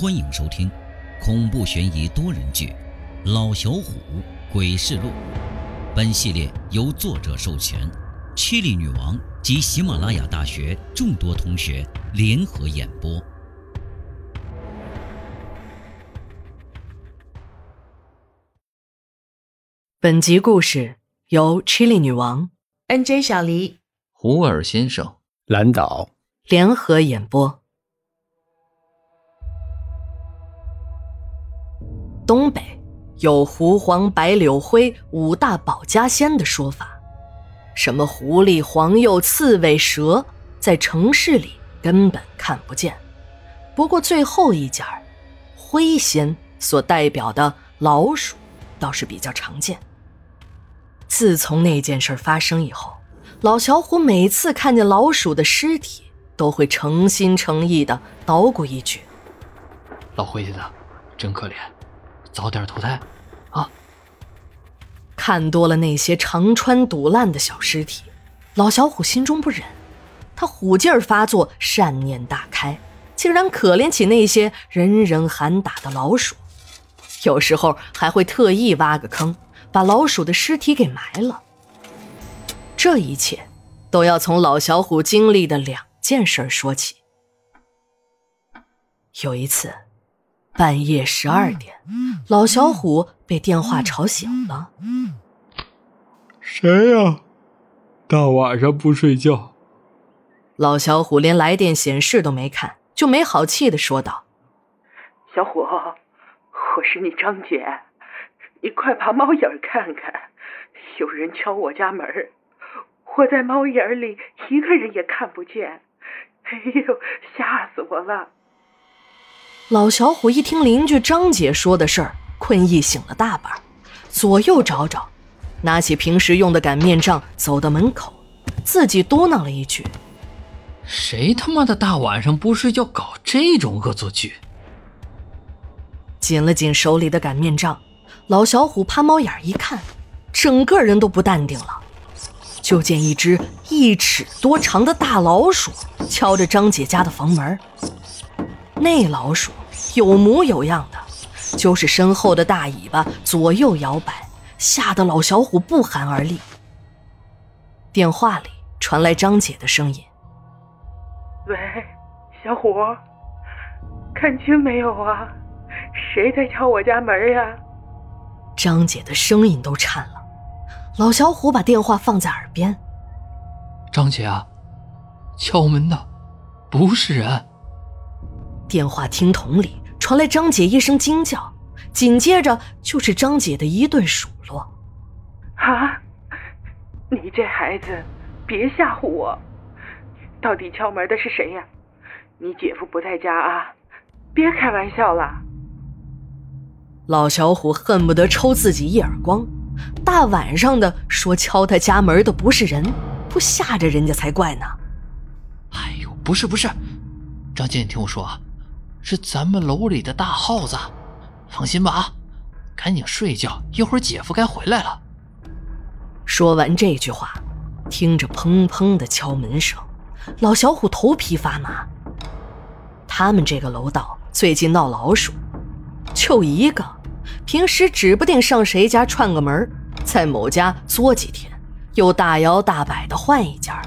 欢迎收听恐怖悬疑多人剧《老小虎鬼事录》。本系列由作者授权，七里女王及喜马拉雅大学众多同学联合演播。本集故事由 Chili 女王 NJ 小黎、胡尔先生、蓝岛联合演播。东北有狐黄白柳灰五大保家仙的说法，什么狐狸、黄鼬、刺猬、蛇，在城市里根本看不见。不过最后一家灰仙所代表的老鼠，倒是比较常见。自从那件事发生以后，老小虎每次看见老鼠的尸体，都会诚心诚意的捣鼓一句：“老灰子，真可怜，早点投胎，啊！”看多了那些肠穿肚烂的小尸体，老小虎心中不忍，他虎劲儿发作，善念大开，竟然可怜起那些人人喊打的老鼠，有时候还会特意挖个坑。把老鼠的尸体给埋了。这一切都要从老小虎经历的两件事说起。有一次，半夜十二点，老小虎被电话吵醒了。谁呀？大晚上不睡觉？老小虎连来电显示都没看，就没好气的说道：“小虎，我是你张姐。”你快把猫眼看看，有人敲我家门我在猫眼里一个人也看不见，哎呦，吓死我了！老小虎一听邻居张姐说的事儿，困意醒了大半，左右找找，拿起平时用的擀面杖，走到门口，自己嘟囔了一句：“谁他妈的大晚上不睡觉搞这种恶作剧？”紧了紧手里的擀面杖。老小虎趴猫眼一看，整个人都不淡定了。就见一只一尺多长的大老鼠敲着张姐家的房门。那老鼠有模有样的，就是身后的大尾巴左右摇摆，吓得老小虎不寒而栗。电话里传来张姐的声音：“喂，小虎，看清没有啊？谁在敲我家门呀？”张姐的声音都颤了，老小虎把电话放在耳边：“张姐啊，敲门的不是人。”电话听筒里传来张姐一声惊叫，紧接着就是张姐的一顿数落：“啊，你这孩子，别吓唬我！到底敲门的是谁呀？你姐夫不在家啊，别开玩笑了。”老小虎恨不得抽自己一耳光！大晚上的说敲他家门的不是人，不吓着人家才怪呢！哎呦，不是不是，张姐，你听我说啊，是咱们楼里的大耗子。放心吧啊，赶紧睡觉，一会儿姐夫该回来了。说完这句话，听着砰砰的敲门声，老小虎头皮发麻。他们这个楼道最近闹老鼠，就一个。平时指不定上谁家串个门，在某家作几天，又大摇大摆的换一家。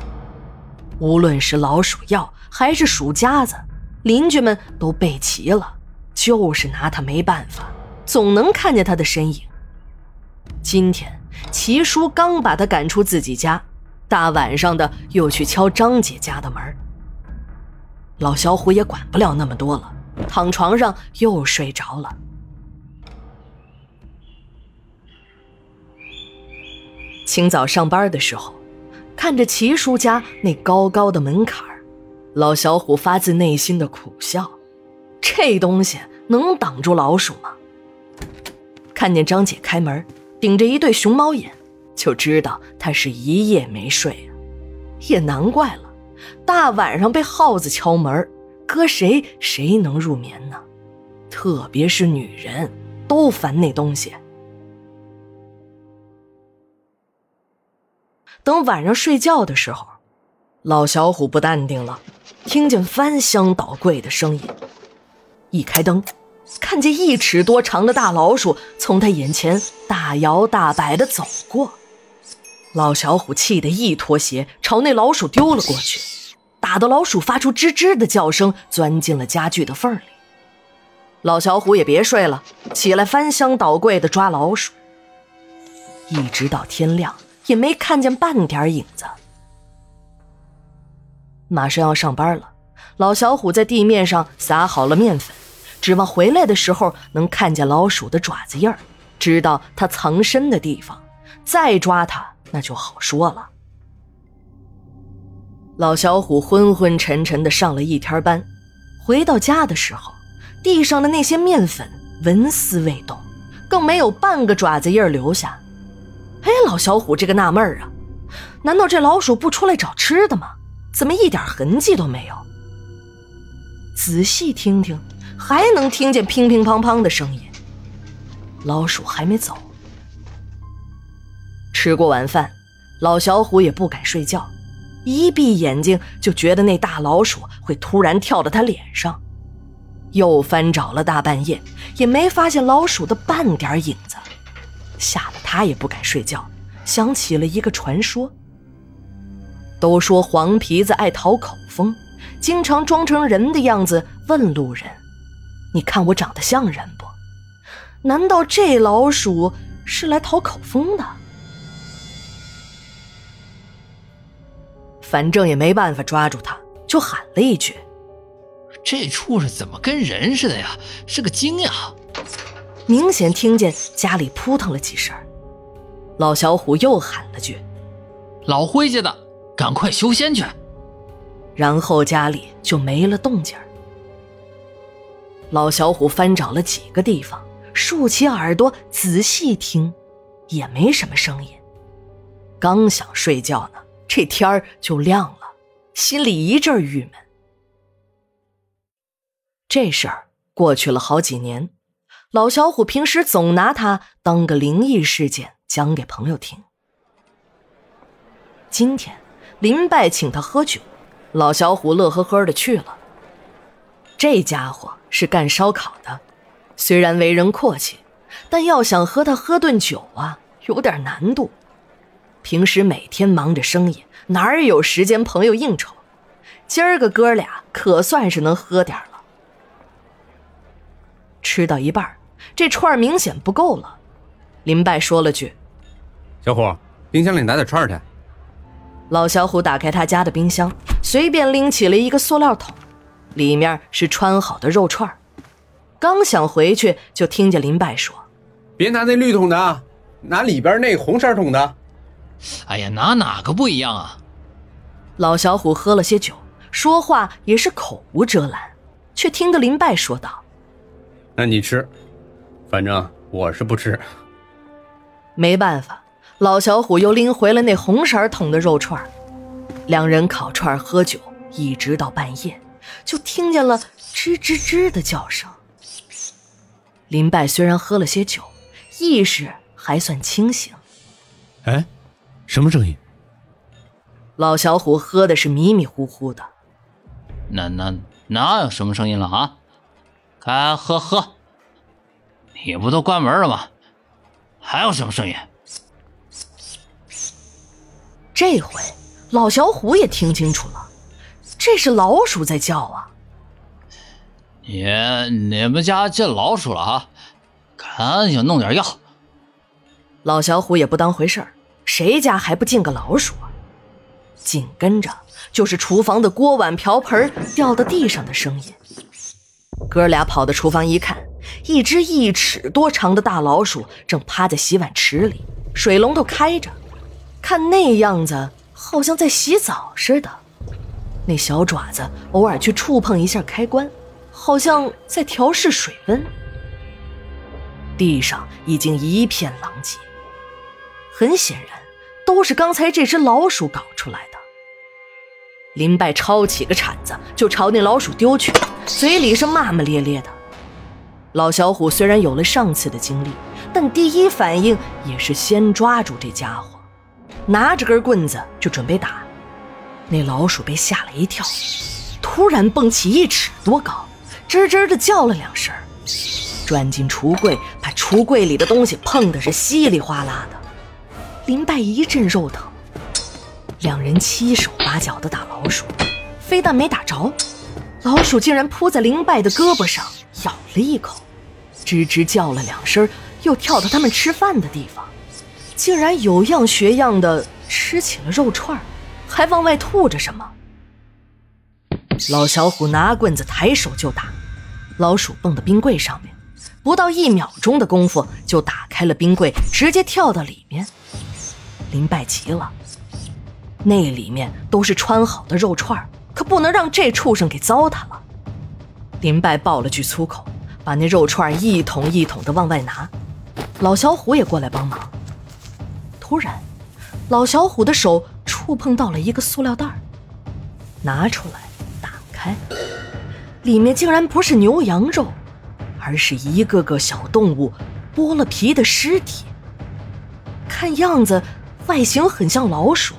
无论是老鼠药还是鼠夹子，邻居们都备齐了，就是拿他没办法，总能看见他的身影。今天齐叔刚把他赶出自己家，大晚上的又去敲张姐家的门。老小虎也管不了那么多了，躺床上又睡着了。清早上班的时候，看着齐叔家那高高的门槛老小虎发自内心的苦笑：这东西能挡住老鼠吗？看见张姐开门，顶着一对熊猫眼，就知道她是一夜没睡啊。也难怪了，大晚上被耗子敲门，搁谁谁能入眠呢？特别是女人，都烦那东西。等晚上睡觉的时候，老小虎不淡定了，听见翻箱倒柜的声音。一开灯，看见一尺多长的大老鼠从他眼前大摇大摆地走过。老小虎气得一脱鞋，朝那老鼠丢了过去，打得老鼠发出吱吱的叫声，钻进了家具的缝里。老小虎也别睡了，起来翻箱倒柜的抓老鼠，一直到天亮也没看见半点影子。马上要上班了，老小虎在地面上撒好了面粉，指望回来的时候能看见老鼠的爪子印儿，知道它藏身的地方，再抓它那就好说了。老小虎昏昏沉沉的上了一天班，回到家的时候，地上的那些面粉纹丝未动，更没有半个爪子印儿留下。哎，老小虎这个纳闷儿啊，难道这老鼠不出来找吃的吗？怎么一点痕迹都没有？仔细听听，还能听见乒乒乓乓的声音。老鼠还没走。吃过晚饭，老小虎也不敢睡觉，一闭眼睛就觉得那大老鼠会突然跳到他脸上。又翻找了大半夜，也没发现老鼠的半点影子，吓得他也不敢睡觉，想起了一个传说。都说黄皮子爱讨口风，经常装成人的样子问路人：“你看我长得像人不？”难道这老鼠是来讨口风的？反正也没办法抓住他，就喊了一句：“这畜生怎么跟人似的呀？是个精呀！”明显听见家里扑腾了几声，老小虎又喊了句：“老灰家的。”赶快修仙去，然后家里就没了动静老小虎翻找了几个地方，竖起耳朵仔细听，也没什么声音。刚想睡觉呢，这天儿就亮了，心里一阵郁闷。这事儿过去了好几年，老小虎平时总拿它当个灵异事件讲给朋友听。今天。林拜请他喝酒，老小虎乐呵呵的去了。这家伙是干烧烤的，虽然为人阔气，但要想和他喝顿酒啊，有点难度。平时每天忙着生意，哪有时间朋友应酬？今儿个哥俩可算是能喝点了。吃到一半，这串明显不够了。林拜说了句：“小虎，冰箱里拿点串去。”老小虎打开他家的冰箱，随便拎起了一个塑料桶，里面是穿好的肉串刚想回去，就听见林拜说：“别拿那绿桶的，拿里边那红色桶的。”哎呀，拿哪个不一样啊？老小虎喝了些酒，说话也是口无遮拦，却听得林拜说道：“那你吃，反正我是不吃。”没办法。老小虎又拎回了那红色桶的肉串两人烤串喝酒，一直到半夜，就听见了吱吱吱的叫声。林拜虽然喝了些酒，意识还算清醒。哎，什么声音？老小虎喝的是迷迷糊糊的。那那哪有什么声音了啊？该喝喝。你不都关门了吗？还有什么声音？这回老小虎也听清楚了，这是老鼠在叫啊！你你们家进老鼠了啊？赶紧弄点药。老小虎也不当回事儿，谁家还不进个老鼠啊？紧跟着就是厨房的锅碗瓢盆掉到地上的声音。哥俩跑到厨房一看，一只一尺多长的大老鼠正趴在洗碗池里，水龙头开着。看那样子，好像在洗澡似的。那小爪子偶尔去触碰一下开关，好像在调试水温。地上已经一片狼藉，很显然都是刚才这只老鼠搞出来的。林拜抄起个铲子就朝那老鼠丢去，嘴里是骂骂咧咧的。老小虎虽然有了上次的经历，但第一反应也是先抓住这家伙。拿着根棍子就准备打，那老鼠被吓了一跳，突然蹦起一尺多高，吱吱的叫了两声，钻进橱柜，把橱柜里的东西碰的是稀里哗啦的。林拜一阵肉疼，两人七手八脚的打老鼠，非但没打着，老鼠竟然扑在林拜的胳膊上咬了一口，吱吱叫了两声，又跳到他们吃饭的地方，竟然有样学样的吃起了肉串还往外吐着什么。老小虎拿棍子抬手就打，老鼠蹦到冰柜上面，不到一秒钟的功夫就打开了冰柜，直接跳到里面。林拜急了，那里面都是穿好的肉串可不能让这畜生给糟蹋了。林拜爆了句粗口，把那肉串一桶一桶的往外拿。老小虎也过来帮忙。突然，老小虎的手触碰到了一个塑料袋拿出来，打开，里面竟然不是牛羊肉，而是一个个小动物剥了皮的尸体。看样子。外形很像老鼠，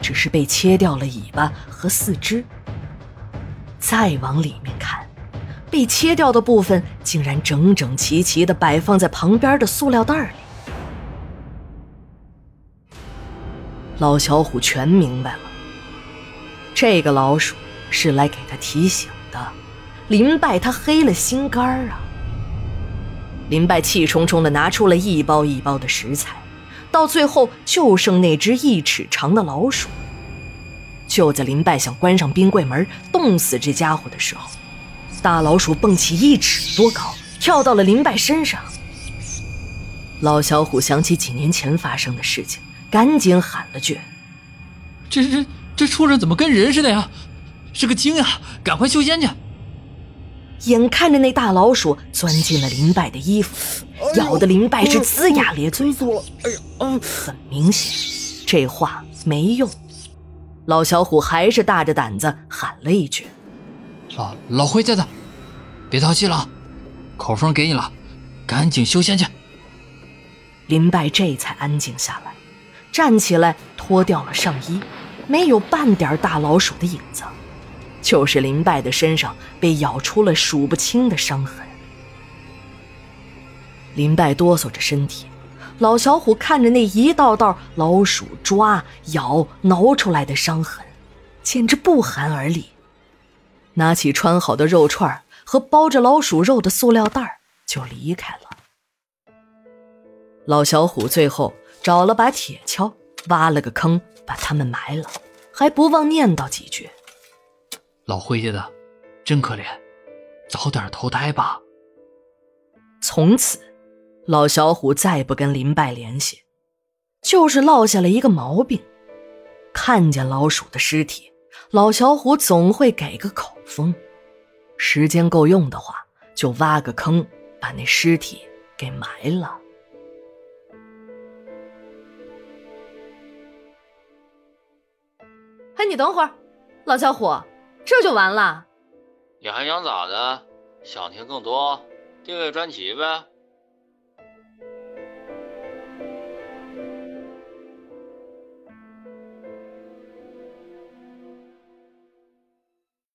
只是被切掉了尾巴和四肢。再往里面看，被切掉的部分竟然整整齐齐地摆放在旁边的塑料袋里。老小虎全明白了，这个老鼠是来给他提醒的。林拜他黑了心肝啊！林拜气冲冲地拿出了一包一包的食材。到最后就剩那只一尺长的老鼠。就在林拜想关上冰柜门冻死这家伙的时候，大老鼠蹦起一尺多高，跳到了林拜身上。老小虎想起几年前发生的事情，赶紧喊了句：“这这这畜生怎么跟人似的呀？是个精呀！赶快修仙去！”眼看着那大老鼠钻进了林拜的衣服，咬得林拜是龇牙咧嘴。哎呀，嗯，很明显，这话没用。老小虎还是大着胆子喊了一句：“老老灰家的，别淘气了，口风给你了，赶紧修仙去。”林拜这才安静下来，站起来脱掉了上衣，没有半点大老鼠的影子。就是林拜的身上被咬出了数不清的伤痕。林拜哆嗦着身体，老小虎看着那一道道老鼠抓、咬、挠出来的伤痕，简直不寒而栗。拿起穿好的肉串和包着老鼠肉的塑料袋就离开了。老小虎最后找了把铁锹，挖了个坑，把他们埋了，还不忘念叨几句。老灰家的，真可怜，早点投胎吧。从此，老小虎再不跟林拜联系，就是落下了一个毛病：看见老鼠的尸体，老小虎总会给个口风。时间够用的话，就挖个坑，把那尸体给埋了。你等会儿，老小伙。这就完了？你还想咋的？想听更多？订阅专辑呗。